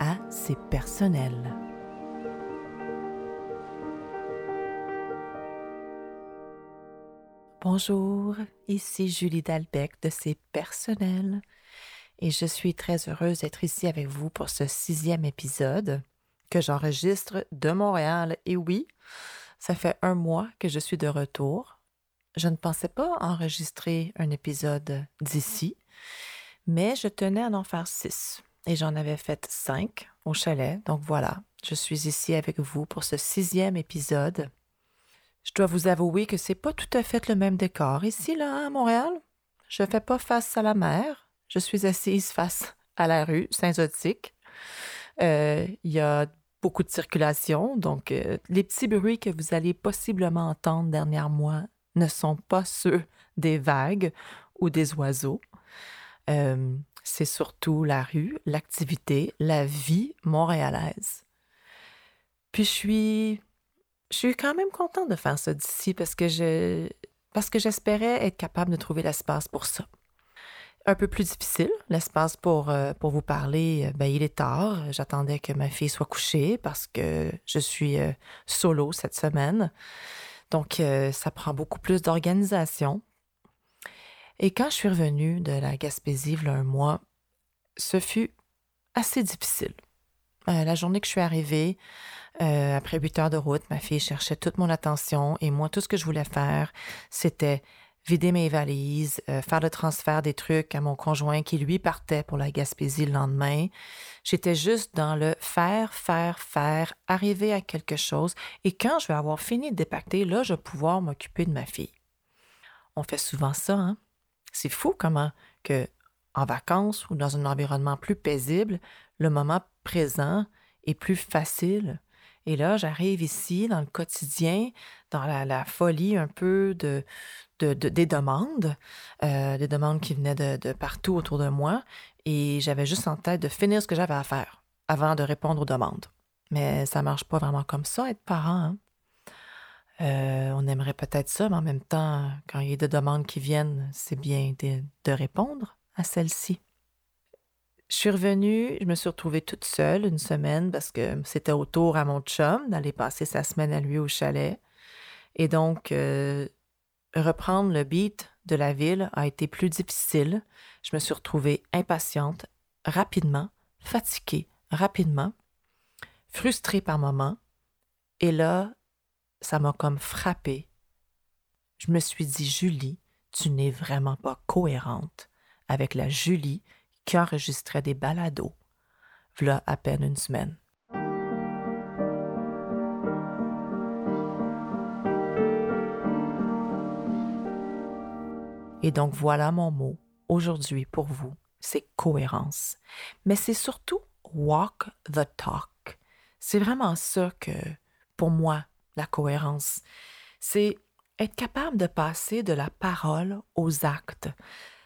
à C'est personnel. Bonjour, ici Julie Dalbec de C'est personnel et je suis très heureuse d'être ici avec vous pour ce sixième épisode que j'enregistre de Montréal. Et oui, ça fait un mois que je suis de retour. Je ne pensais pas enregistrer un épisode d'ici, mais je tenais à en faire six. Et j'en avais fait cinq au chalet. Donc voilà, je suis ici avec vous pour ce sixième épisode. Je dois vous avouer que c'est pas tout à fait le même décor ici, là, à Montréal. Je fais pas face à la mer. Je suis assise face à la rue Saint-Zotique. Euh, il y a beaucoup de circulation, donc euh, les petits bruits que vous allez possiblement entendre dernièrement ne sont pas ceux des vagues ou des oiseaux. Euh, c'est surtout la rue, l'activité, la vie montréalaise. Puis je suis, je suis quand même contente de faire ça d'ici parce que je, parce que j'espérais être capable de trouver l'espace pour ça. Un peu plus difficile, l'espace pour, euh, pour vous parler, ben, il est tard. J'attendais que ma fille soit couchée parce que je suis euh, solo cette semaine. Donc, euh, ça prend beaucoup plus d'organisation. Et quand je suis revenue de la Gaspésie, il un mois, ce fut assez difficile. Euh, la journée que je suis arrivée, euh, après huit heures de route, ma fille cherchait toute mon attention et moi, tout ce que je voulais faire, c'était vider mes valises, euh, faire le transfert des trucs à mon conjoint qui, lui, partait pour la Gaspésie le lendemain. J'étais juste dans le faire, faire, faire, arriver à quelque chose. Et quand je vais avoir fini de dépacter, là, je vais pouvoir m'occuper de ma fille. On fait souvent ça, hein? C'est fou comment que en vacances ou dans un environnement plus paisible, le moment présent est plus facile. Et là, j'arrive ici dans le quotidien, dans la, folie un peu de, des demandes, euh, des demandes qui venaient de, partout autour de moi, et j'avais juste en tête de finir ce que j'avais à faire avant de répondre aux demandes. Mais ça marche pas vraiment comme ça, être parent. Hein. Euh, on aimerait peut-être ça, mais en même temps, quand il y a des demandes qui viennent, c'est bien de, répondre à celles-ci. Je suis revenue, je me suis retrouvée toute seule une semaine parce que c'était au tour à mon chum d'aller passer sa semaine à lui au chalet. Et donc, euh, reprendre le beat de la ville a été plus difficile. Je me suis retrouvée impatiente, rapidement, fatiguée, rapidement, frustrée par moments. Et là, ça m'a comme frappé. Je me suis dit, Julie, tu n'es vraiment pas cohérente avec la Julie qui enregistrait des balados, voilà à peine une semaine. Et donc voilà mon mot aujourd'hui pour vous, c'est cohérence. Mais c'est surtout walk the talk. C'est vraiment ça que, pour moi, la cohérence. C'est être capable de passer de la parole aux actes.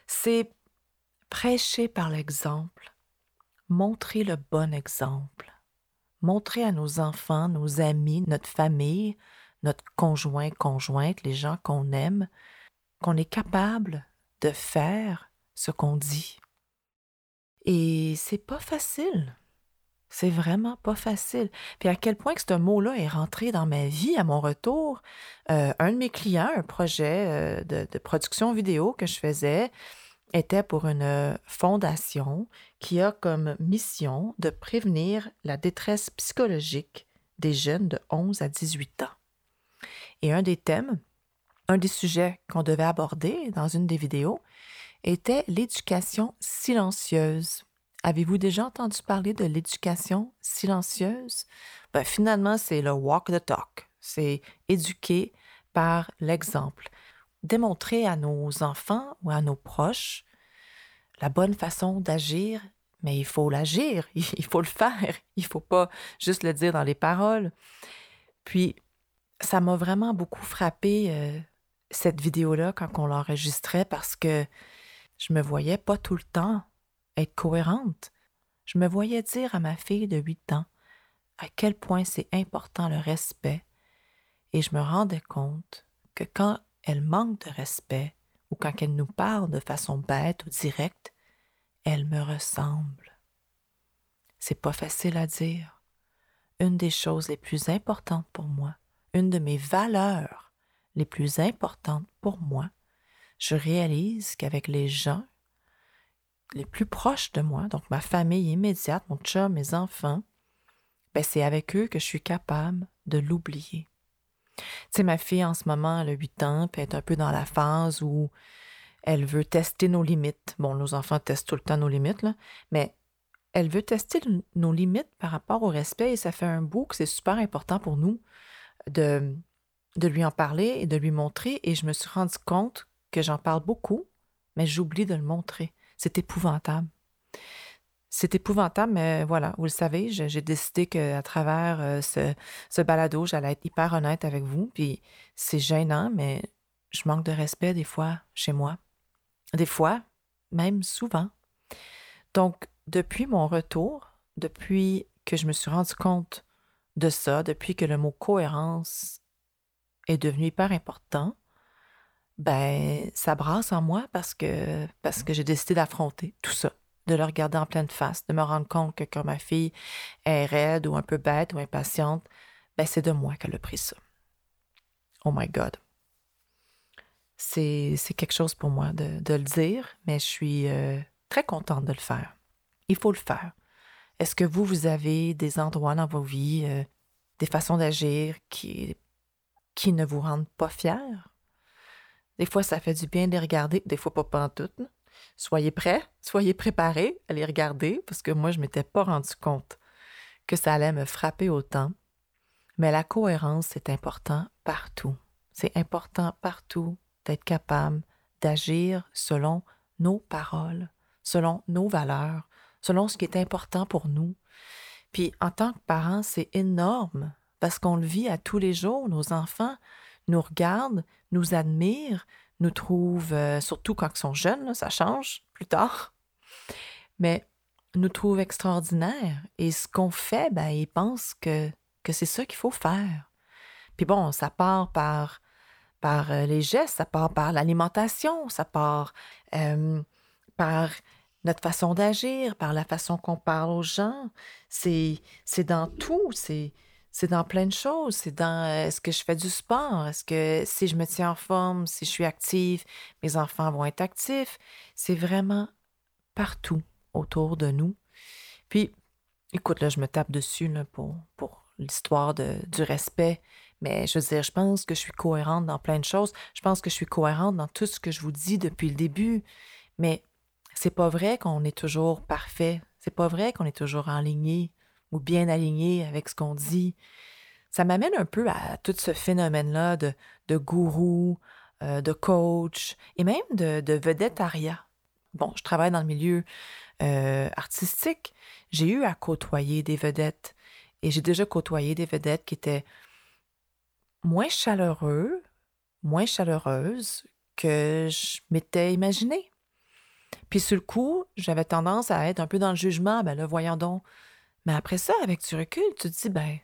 C'est prêcher par l'exemple, montrer le bon exemple, montrer à nos enfants, nos amis, notre famille, notre conjoint, conjointe, les gens qu'on aime, qu'on est capable de faire ce qu'on dit. Et c'est pas facile. C'est vraiment pas facile. Puis à quel point que ce mot-là est rentré dans ma vie à mon retour. Euh, un de mes clients, un projet euh, de, production vidéo que je faisais, était pour une euh, fondation qui a comme mission de prévenir la détresse psychologique des jeunes de 11 à 18 ans. Et un des thèmes, un des sujets qu'on devait aborder dans une des vidéos était l'éducation silencieuse. Avez-vous déjà entendu parler de l'éducation silencieuse? Ben, finalement, c'est le walk the talk. C'est éduquer par l'exemple. Démontrer à nos enfants ou à nos proches la bonne façon d'agir, mais il faut l'agir, il faut le faire, il faut pas juste le dire dans les paroles. Puis, ça m'a vraiment beaucoup frappé euh, cette vidéo-là quand on l'enregistrait parce que je me voyais pas tout le temps être cohérente. Je me voyais dire à ma fille de 8 ans à quel point c'est important le respect et je me rendais compte que quand elle manque de respect ou quand elle nous parle de façon bête ou directe, elle me ressemble. C'est pas facile à dire. Une des choses les plus importantes pour moi, une de mes valeurs les plus importantes pour moi, je réalise qu'avec les gens les plus proches de moi, donc ma famille immédiate, mon chum, mes enfants, ben c'est avec eux que je suis capable de l'oublier. Tu sais, ma fille en ce moment, elle a 8 ans, puis elle est un peu dans la phase où elle veut tester nos limites. Bon, nos enfants testent tout le temps nos limites, mais elle veut tester nos limites par rapport au respect et ça fait un bout que c'est super important pour nous de, de lui en parler et de lui montrer. Et je me suis rendu compte que j'en parle beaucoup, mais j'oublie de le montrer. C'est épouvantable. C'est épouvantable, mais voilà, vous le savez, j'ai décidé qu'à travers euh, ce, ce balado, j'allais être hyper honnête avec vous. Puis c'est gênant, mais je manque de respect des fois chez moi. Des fois, même souvent. Donc, depuis mon retour, depuis que je me suis rendu compte de ça, depuis que le mot cohérence est devenu hyper important, ben ça brasse en moi parce que parce que j'ai décidé d'affronter tout ça de le regarder en pleine face, de me rendre compte que quand ma fille est raide ou un peu bête ou impatiente, ben c'est de moi qu'elle a pris ça. Oh my God. C'est quelque chose pour moi de, le dire, mais je suis euh, très contente de le faire. Il faut le faire. Est-ce que vous, vous avez des endroits dans vos vies, euh, des façons d'agir qui, qui ne vous rendent pas fiers? Des fois, ça fait du bien de les regarder, des fois pas pantoute. Soyez prêts, soyez préparés à les regarder parce que moi, je ne m'étais pas rendu compte que ça allait me frapper autant. Mais la cohérence, c'est important partout. C'est important partout d'être capable d'agir selon nos paroles, selon nos valeurs, selon ce qui est important pour nous. Puis en tant que parents, c'est énorme parce qu'on le vit à tous les jours. Nos enfants nous regardent, nous admirent, nous trouvent, euh, surtout quand ils sont jeunes, ça change plus tard, mais nous trouvent extraordinaires. Et ce qu'on fait, ben, ils pensent que, que c'est ça qu'il faut faire. Puis bon, ça part par, par euh, les gestes, ça part par l'alimentation, ça part par notre façon d'agir, par la façon qu'on parle aux gens. C'est dans tout. C'est c'est dans plein de choses. C'est dans euh, est-ce que je fais du sport? Est-ce que si je me tiens en forme, si je suis active, mes enfants vont être actifs? C'est vraiment partout autour de nous. Puis, écoute, là, je me tape dessus là, pour, pour l'histoire du respect. Mais je veux dire, je pense que je suis cohérente dans plein de choses. Je pense que je suis cohérente dans tout ce que je vous dis depuis le début. Mais c'est pas vrai qu'on est toujours parfait. C'est pas vrai qu'on est toujours aligné ou bien aligné avec ce qu'on dit. Ça m'amène un peu à tout ce phénomène-là de, de gourou, euh, de coach et même de, de vedettariat. Bon, je travaille dans le milieu euh, artistique. J'ai eu à côtoyer des vedettes et j'ai déjà côtoyé des vedettes qui étaient moins chaleureux, moins chaleureuses que je m'étais imaginé. Puis sur le coup, j'avais tendance à être un peu dans le jugement. Ben là, voyons donc, mais après ça, avec du recul, tu te dis, ben,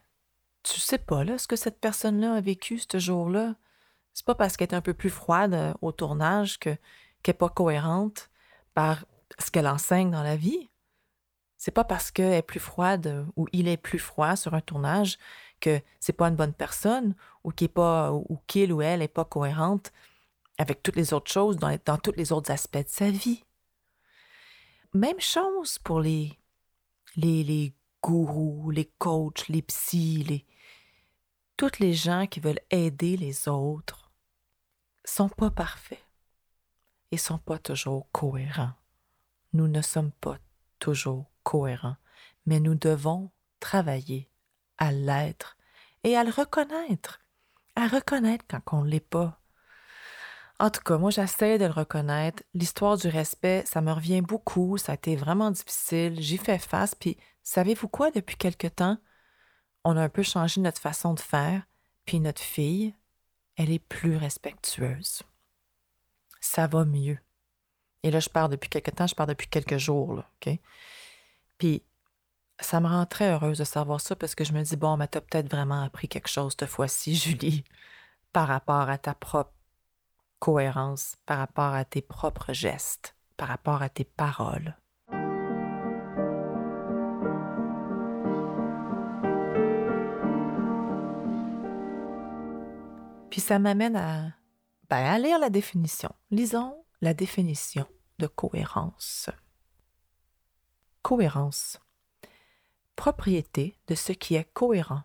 tu sais pas, là, ce que cette personne-là a vécu ce jour-là. C'est pas parce qu'elle est un peu plus froide euh, au tournage que, qu'elle n'est pas cohérente par ce qu'elle enseigne dans la vie. C'est pas parce qu'elle est plus froide euh, ou il est plus froid sur un tournage que c'est pas une bonne personne ou qu'il pas ou qu'il ou elle est pas cohérente avec toutes les autres choses dans, dans tous les autres aspects de sa vie. Même chose pour les les, les gourous, les coachs, les psys, les... toutes les gens qui veulent aider les autres sont pas parfaits et sont pas toujours cohérents. Nous ne sommes pas toujours cohérents, mais nous devons travailler à l'être et à le reconnaître, à reconnaître quand on ne l'est pas. En tout cas, moi, j'essaie de le reconnaître. L'histoire du respect, ça me revient beaucoup. Ça a été vraiment difficile. J'y fais face. Puis, savez-vous quoi, depuis quelque temps, on a un peu changé notre façon de faire. Puis, notre fille, elle est plus respectueuse. Ça va mieux. Et là, je pars depuis quelque temps, je pars depuis quelques jours, OK? Puis, ça me rend très heureuse de savoir ça parce que je me dis, bon, mais t'as peut-être vraiment appris quelque chose cette fois-ci, Julie, par rapport à ta propre cohérence, par rapport à tes propres gestes, par rapport à tes paroles. Ça m'amène à, ben, à lire la définition. Lisons la définition de cohérence. Cohérence. Propriété de ce qui est cohérent.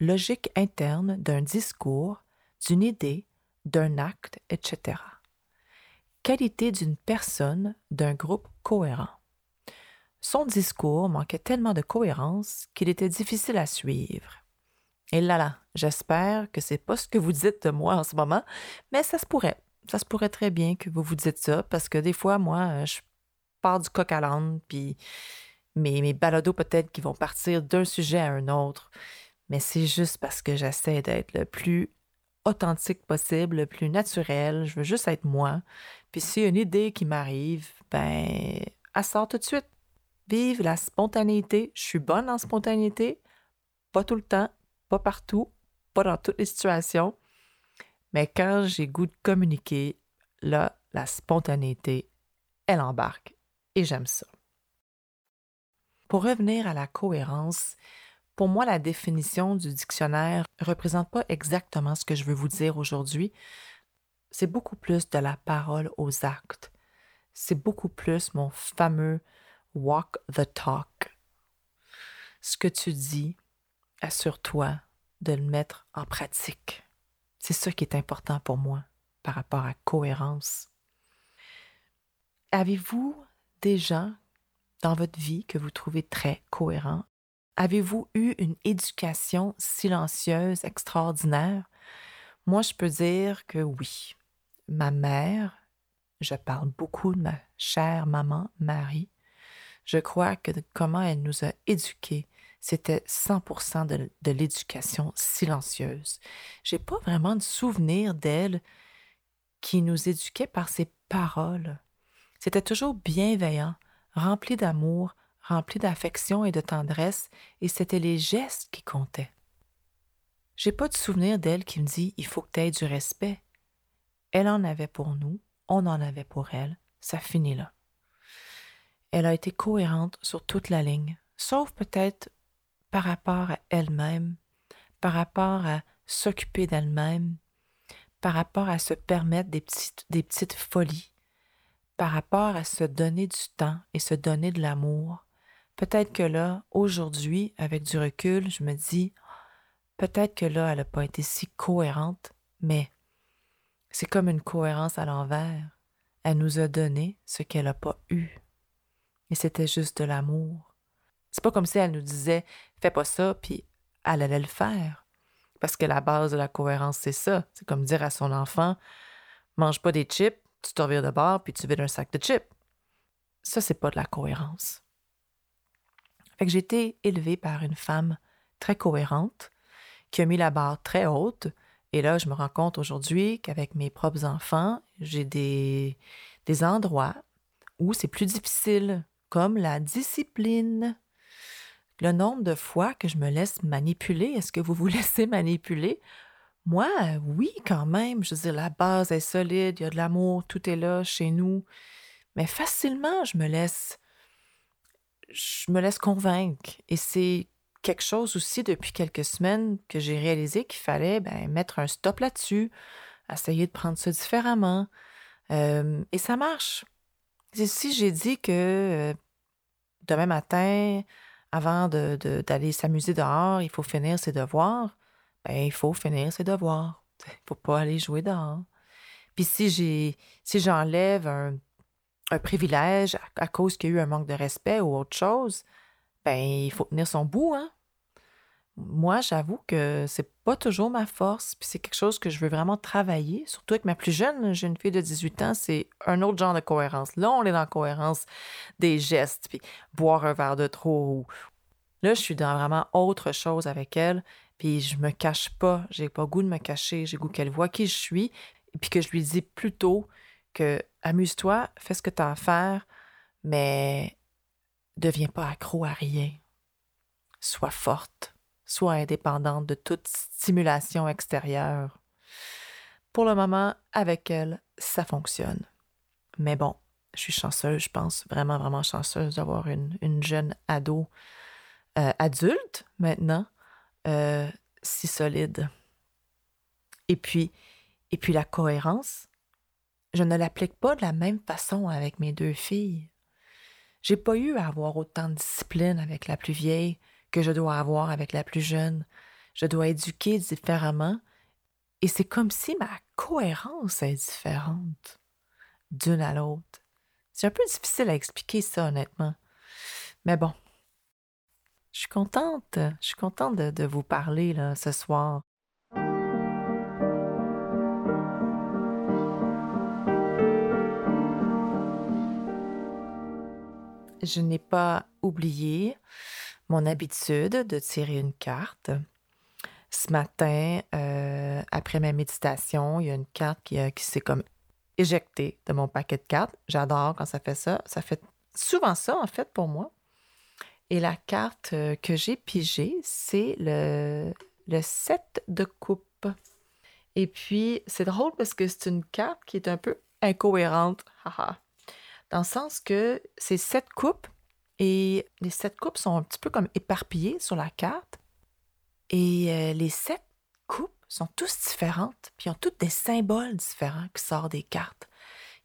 Logique interne d'un discours, d'une idée, d'un acte, etc. Qualité d'une personne, d'un groupe cohérent. Son discours manquait tellement de cohérence qu'il était difficile à suivre. Et là là, j'espère que c'est pas ce que vous dites de moi en ce moment, mais ça se pourrait ça se pourrait très bien que vous vous dites ça, parce que des fois, moi, euh, je pars du coq à l'âne, puis mes, mes balados peut-être qui vont partir d'un sujet à un autre, mais c'est juste parce que j'essaie d'être le plus authentique possible, le plus naturel, je veux juste être moi. Puis s'il y a une idée qui m'arrive, ben, elle sort tout de suite. Vive la spontanéité. Je suis bonne en spontanéité, pas tout le temps, pas partout, dans toutes les situations. Mais quand j'ai goût de communiquer, là, la spontanéité, elle embarque. Et j'aime ça. Pour revenir à la cohérence, pour moi, la définition du dictionnaire ne représente pas exactement ce que je veux vous dire aujourd'hui. C'est beaucoup plus de la parole aux actes. C'est beaucoup plus mon fameux walk the talk. Ce que tu dis, assure-toi de le mettre en pratique. C'est ça qui est important pour moi par rapport à cohérence. Avez-vous des gens dans votre vie que vous trouvez très cohérents? Avez-vous eu une éducation silencieuse extraordinaire? Moi, je peux dire que oui. Ma mère, je parle beaucoup de ma chère maman Marie, je crois que comment elle nous a éduqués, c'était 100% de, de l'éducation silencieuse. J'ai pas vraiment de souvenir d'elle qui nous éduquait par ses paroles. C'était toujours bienveillant, rempli d'amour, rempli d'affection et de tendresse, et c'était les gestes qui comptaient. J'ai pas de souvenir d'elle qui me dit il faut que tu aies du respect. Elle en avait pour nous, on en avait pour elle, ça finit là. Elle a été cohérente sur toute la ligne, sauf peut-être par rapport à elle-même, par rapport à s'occuper d'elle-même, par rapport à se permettre des petites, folies, par rapport à se donner du temps et se donner de l'amour. Peut-être que là, aujourd'hui, avec du recul, je me dis, peut-être que là, elle n'a pas été si cohérente, mais c'est comme une cohérence à l'envers. Elle nous a donné ce qu'elle n'a pas eu. Et c'était juste de l'amour. C'est pas comme si elle nous disait fais pas ça, puis elle allait le faire. Parce que la base de la cohérence, c'est ça. C'est comme dire à son enfant mange pas des chips, tu te revires de bord, puis tu vides un sac de chips. Ça, c'est pas de la cohérence. Fait que j'ai été élevée par une femme très cohérente qui a mis la barre très haute. Et là, je me rends compte aujourd'hui qu'avec mes propres enfants, j'ai des, des endroits où c'est plus difficile, comme la discipline le nombre de fois que je me laisse manipuler. Est-ce que vous vous laissez manipuler? Moi, oui, quand même. Je veux dire, la base est solide, il y a de l'amour, tout est là chez nous. Mais facilement, je me laisse. Je me laisse convaincre. Et c'est quelque chose aussi depuis quelques semaines que j'ai réalisé qu'il fallait ben, mettre un stop là-dessus, essayer de prendre ça différemment. Et ça marche. Si j'ai dit que euh, demain matin, avant d'aller de, s'amuser dehors, il faut finir ses devoirs, ben, il faut finir ses devoirs. Il ne faut pas aller jouer dehors. Puis si j'ai si j'enlève un, un, privilège à, cause qu'il y a eu un manque de respect ou autre chose, ben il faut tenir son bout, hein? Moi, j'avoue que c'est pas toujours ma force, puis c'est quelque chose que je veux vraiment travailler, surtout avec ma plus jeune, j'ai une fille de 18 ans, c'est un autre genre de cohérence. Là, on est dans la cohérence des gestes, puis boire un verre de trop. Là, je suis dans vraiment autre chose avec elle, puis je me cache pas, j'ai pas goût de me cacher, j'ai goût qu'elle voit qui je suis, et puis que je lui dis plutôt que amuse-toi, fais ce que tu as à faire, mais deviens pas accro à rien. Sois forte soit indépendante de toute stimulation extérieure. Pour le moment, avec elle, ça fonctionne. Mais bon, je suis chanceuse, je pense, vraiment, vraiment chanceuse d'avoir une, jeune ado euh, adulte maintenant, euh, si solide. Et puis, et puis la cohérence, je ne l'applique pas de la même façon avec mes deux filles. J'ai pas eu à avoir autant de discipline avec la plus vieille que je dois avoir avec la plus jeune. Je dois éduquer différemment. Et c'est comme si ma cohérence est différente d'une à l'autre. C'est un peu difficile à expliquer ça, honnêtement. Mais bon, je suis contente, je suis contente de, de vous parler là, ce soir. Je n'ai pas oublié mon habitude de tirer une carte. Ce matin, euh, après ma méditation, il y a une carte qui, qui s'est comme éjectée de mon paquet de cartes. J'adore quand ça fait ça. Ça fait souvent ça, en fait, pour moi. Et la carte euh, que j'ai pigée, c'est le, le 7 de coupe. Et puis, c'est drôle parce que c'est une carte qui est un peu incohérente. Dans le sens que c'est sept coupes et les sept coupes sont un petit peu comme éparpillées sur la carte. Et euh, les sept coupes sont tous différentes, puis ont toutes des symboles différents qui sortent des cartes.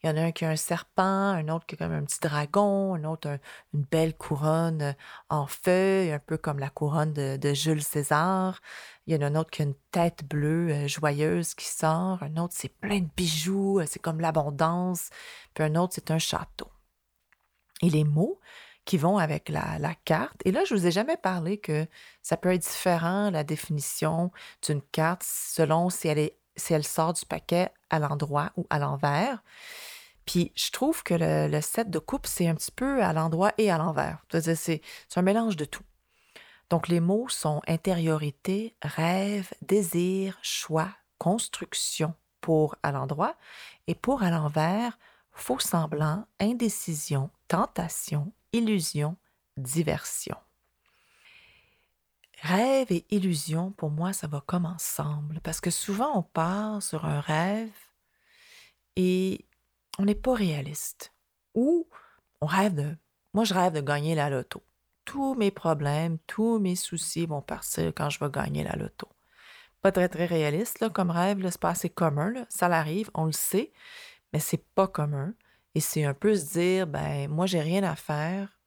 Il y en a un qui a un serpent, un autre qui a comme un petit dragon, un autre une belle couronne euh, en feuilles, un peu comme la couronne de, Jules César. Il y en a un autre qui a une tête bleue euh, joyeuse qui sort. Un autre, c'est plein de bijoux, c'est comme l'abondance. Puis un autre, c'est un château. Et les mots, qui vont avec la, carte. Et là, je ne vous ai jamais parlé que ça peut être différent, la définition d'une carte, selon si elle, est, si elle sort du paquet à l'endroit ou à l'envers. Puis je trouve que le, le set de coupe, c'est un petit peu à l'endroit et à l'envers. C'est un mélange de tout. Donc les mots sont intériorité, rêve, désir, choix, construction pour à l'endroit et pour à l'envers, faux semblant, indécision, tentation, illusion, diversion. Rêve et illusion, pour moi, ça va comme ensemble, parce que souvent on part sur un rêve et on n'est pas réaliste. Ou on rêve de... Moi, je rêve de gagner la loto. Tous mes problèmes, tous mes soucis vont partir quand je vais gagner la loto. Pas très, très réaliste là, comme rêve, c'est pas assez commun. Ça l'arrive, on le sait, mais c'est pas commun. Et c'est un peu se dire, ben, moi, j'ai rien à faire.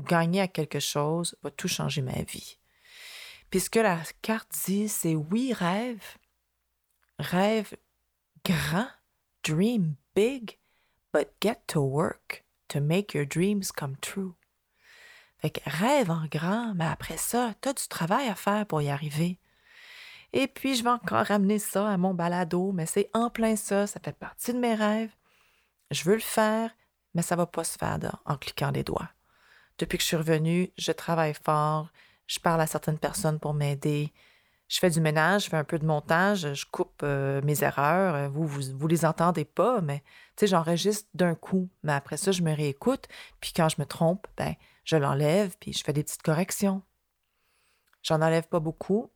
Gagner à quelque chose va tout changer ma vie. Puis ce que la carte dit, c'est oui, rêve. Rêve grand. Dream big. But get to work to make your dreams come true. Fait que rêve en grand, mais après ça, tu as du travail à faire pour y arriver. Et puis, je vais encore ramener ça à mon balado, mais c'est en plein ça, ça fait partie de mes rêves. Je veux le faire, mais ça ne va pas se faire en cliquant des doigts. Depuis que je suis revenue, je travaille fort, je parle à certaines personnes pour m'aider. Je fais du ménage, je fais un peu de montage, je coupe euh, mes erreurs. Vous, vous, vous les entendez pas, mais tu j'enregistre d'un coup. Mais après ça, je me réécoute. Puis quand je me trompe, ben, je l'enlève, puis je fais des petites corrections. J'en enlève pas beaucoup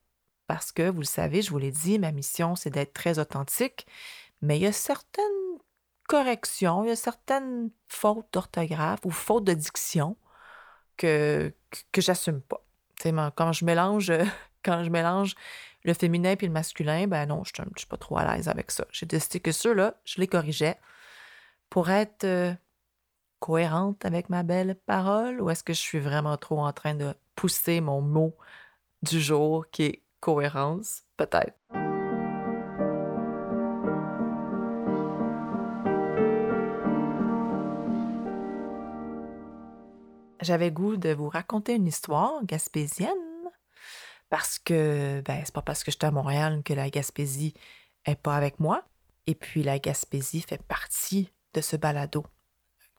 parce que, vous le savez, je vous l'ai dit, ma mission, c'est d'être très authentique. Mais il y a certaines correction, il y a certaines fautes d'orthographe ou fautes de diction que, que, j'assume pas. quand je mélange quand je mélange le féminin et le masculin, ben non, je suis pas trop à l'aise avec ça. J'ai décidé que ceux-là, je les corrigeais pour être euh, cohérente avec ma belle parole ou est-ce que je suis vraiment trop en train de pousser mon mot du jour qui est cohérence? Peut-être. J'avais goût de vous raconter une histoire gaspésienne parce que, ben, c'est pas parce que j'étais à Montréal que la Gaspésie est pas avec moi. Et puis, la Gaspésie fait partie de ce balado,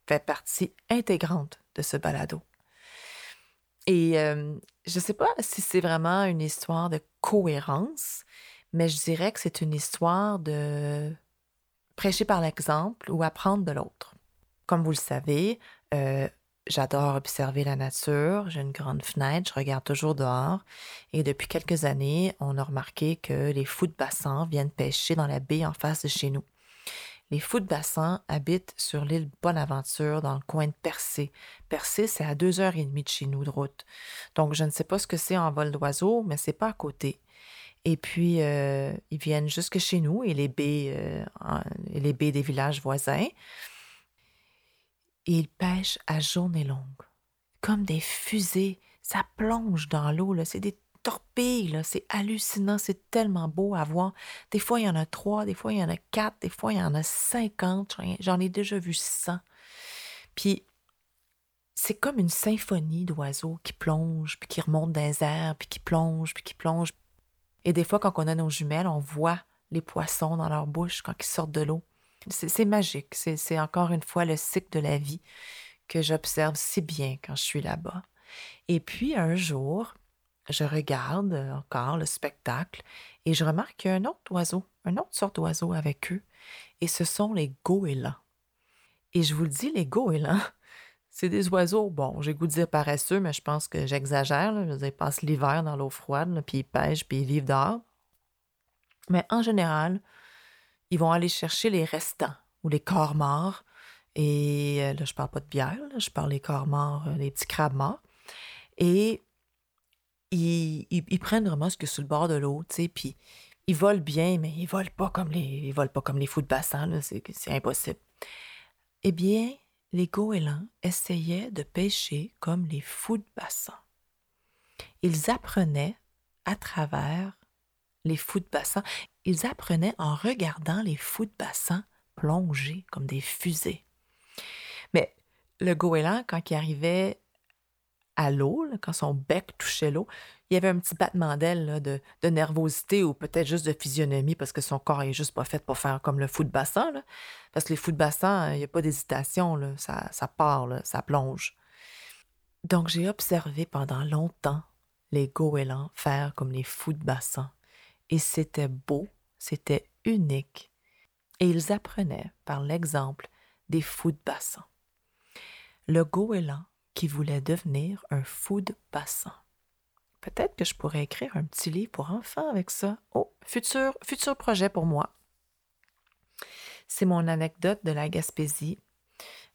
fait partie intégrante de ce balado. Et euh, je ne sais pas si c'est vraiment une histoire de cohérence, mais je dirais que c'est une histoire de prêcher par l'exemple ou apprendre de l'autre. Comme vous le savez, euh, j'adore observer la nature, j'ai une grande fenêtre, je regarde toujours dehors, et depuis quelques années, on a remarqué que les fous de bassin viennent pêcher dans la baie en face de chez nous. Les fous de bassin habitent sur l'île Bonaventure, dans le coin de Percé. Percé, c'est à deux heures et demie de chez nous de route. Donc, je ne sais pas ce que c'est en vol d'oiseau, mais c'est pas à côté. Et puis, euh, ils viennent jusque chez nous et les baies, euh, les baies des villages voisins. Et ils pêchent à journée longue, comme des fusées. Ça plonge dans l'eau, c'est des torpille, c'est hallucinant, c'est tellement beau à voir. Des fois, il y en a trois, des fois, il y en a quatre, des fois, il y en a cinquante. J'en ai déjà vu cent. Puis, c'est comme une symphonie d'oiseaux qui plongent, puis qui remontent dans les airs, puis qui plongent, puis qui plongent. Et des fois, quand on a nos jumelles, on voit les poissons dans leur bouche quand ils sortent de l'eau. C'est magique. C'est encore une fois le cycle de la vie que j'observe si bien quand je suis là-bas. Et puis, un jour, je regarde encore le spectacle et je remarque qu'il y a un autre oiseau, une autre sorte d'oiseau avec eux, et ce sont les goélands. Et je vous le dis, les goélands, c'est des oiseaux, bon, j'ai goût de dire paresseux, mais je pense que j'exagère. Ils passent l'hiver dans l'eau froide, puis ils pêchent, puis ils vivent dehors. Mais en général, ils vont aller chercher les restants ou les corps morts. Et euh, là, je parle pas de bière, je parle des corps morts, euh, les petits crabes morts. Et ils, prennent vraiment ce que sur le bord de l'eau, tu sais, puis ils volent bien, mais ils volent pas comme les, ils volent pas comme les fous de bassin, c'est, impossible. Eh bien, les goélands essayaient de pêcher comme les fous de bassin. Ils apprenaient à travers les fous de bassin, ils apprenaient en regardant les fous de bassin plonger comme des fusées. Mais le goéland, quand il arrivait à l'eau, quand son bec touchait l'eau, il y avait un petit battement d'aile de, nervosité ou peut-être juste de physionomie parce que son corps est juste pas fait pour faire comme le fou de bassin. Parce que les fous de bassin, il n'y a pas d'hésitation, ça, ça part, ça plonge. Donc j'ai observé pendant longtemps les goélands faire comme les fous de bassin. Et c'était beau, c'était unique. Et ils apprenaient par l'exemple des fous de bassin. Le goéland qui voulait devenir un fou de bassin. Peut-être que je pourrais écrire un petit livre pour enfants avec ça. Oh, futur, futur projet pour moi. C'est mon anecdote de la Gaspésie.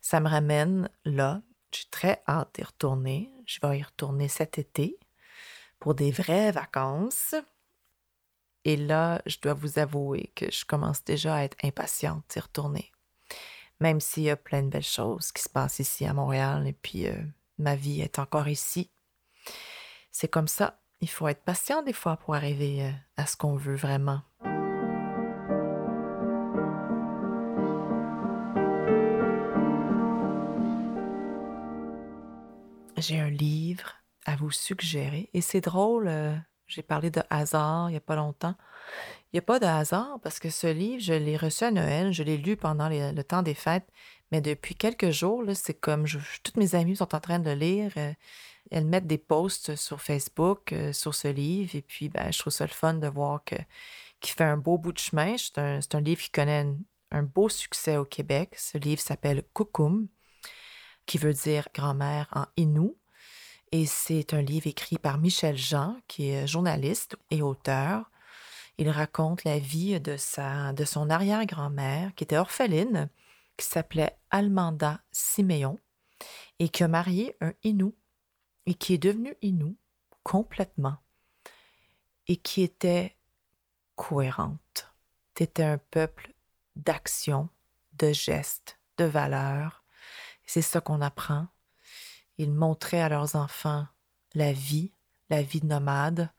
Ça me ramène là. J'ai très hâte d'y retourner. Je vais y retourner cet été pour des vraies vacances. Et là, je dois vous avouer que je commence déjà à être impatiente d'y retourner même s'il y a plein de belles choses qui se passent ici à Montréal et puis euh, ma vie est encore ici. C'est comme ça. Il faut être patient des fois pour arriver euh, à ce qu'on veut vraiment. J'ai un livre à vous suggérer et c'est drôle, euh, j'ai parlé de hasard il n'y a pas longtemps. Il n'y a pas de hasard parce que ce livre, je l'ai reçu à Noël, je l'ai lu pendant le temps des fêtes, mais depuis quelques jours, c'est comme toutes mes amies sont en train de lire. Euh, elles mettent des posts sur Facebook euh, sur ce livre et puis ben, je trouve ça le fun de voir que qu'il fait un beau bout de chemin. C'est un, livre qui connaît un, beau succès au Québec. Ce livre s'appelle Kukum, qui veut dire grand-mère en Innu. Et c'est un livre écrit par Michel Jean, qui est journaliste et auteur. Il raconte la vie de, sa, de son arrière-grand-mère, qui était orpheline, qui s'appelait Almanda Siméon, et qui a marié un Inou, et qui est devenu Inou complètement, et qui était cohérente. C'était un peuple d'action, de gestes, de valeurs. C'est ça qu'on apprend. Ils montraient à leurs enfants la vie, la vie nomade,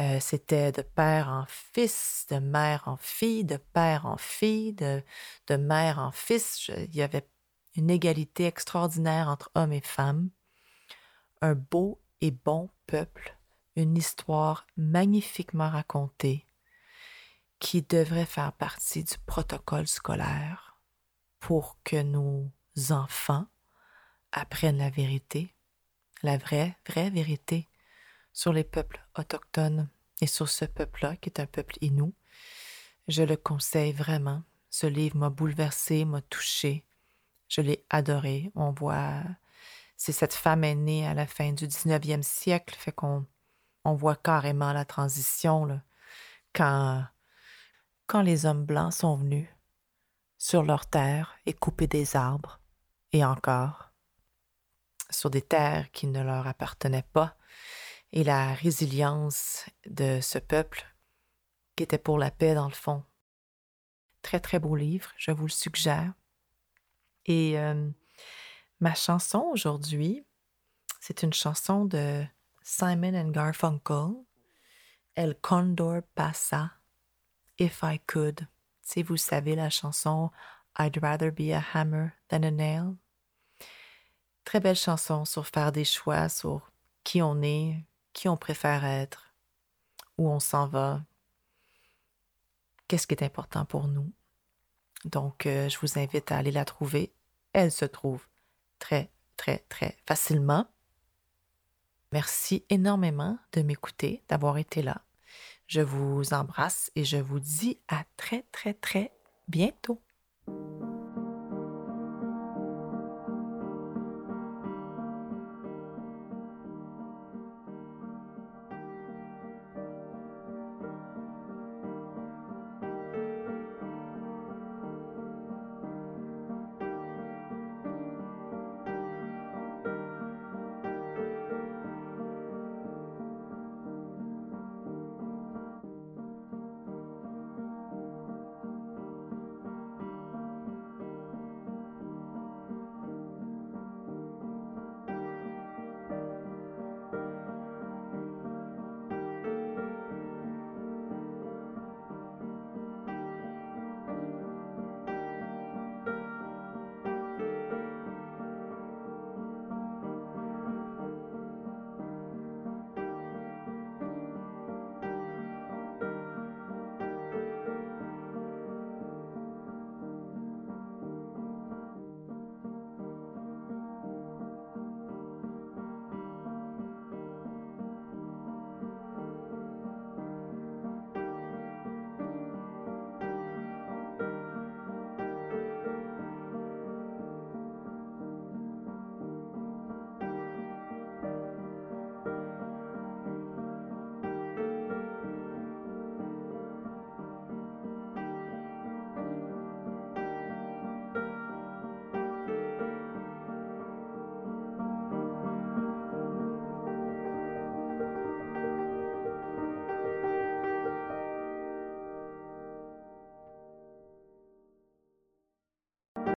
euh, c'était de père en fils, de mère en fille, de père en fille, de, de mère en fils. il y avait une égalité extraordinaire entre hommes et femmes. Un beau et bon peuple une histoire magnifiquement racontée qui devrait faire partie du protocole scolaire pour que nos enfants apprennent la vérité, la vraie, vraie vérité sur les peuples autochtones et sur ce peuple-là qui est un peuple inou. Je le conseille vraiment. Ce livre m'a bouleversé, m'a touché. Je l'ai adoré. On voit, c'est cette femme aînée à la fin du 19e siècle, fait qu'on on voit carrément la transition là, quand, quand les hommes blancs sont venus sur leur terre et couper des arbres, et encore, sur des terres qui ne leur appartenaient pas, et la résilience de ce peuple qui était pour la paix dans le fond. Très très beau livre, je vous le suggère. Et euh, ma chanson aujourd'hui, c'est une chanson de Simon and Garfunkel, El Condor Pasa, If I Could. Si vous savez la chanson I'd rather be a hammer than a nail. Belle chanson sur faire des choix, sur qui on est, qui on préfère être, où on s'en va, qu'est-ce qui est important pour nous. Donc, euh, je vous invite à aller la trouver. Elle se trouve très, très, très facilement. Merci énormément de m'écouter, d'avoir été là. Je vous embrasse et je vous dis à très, très, très bientôt.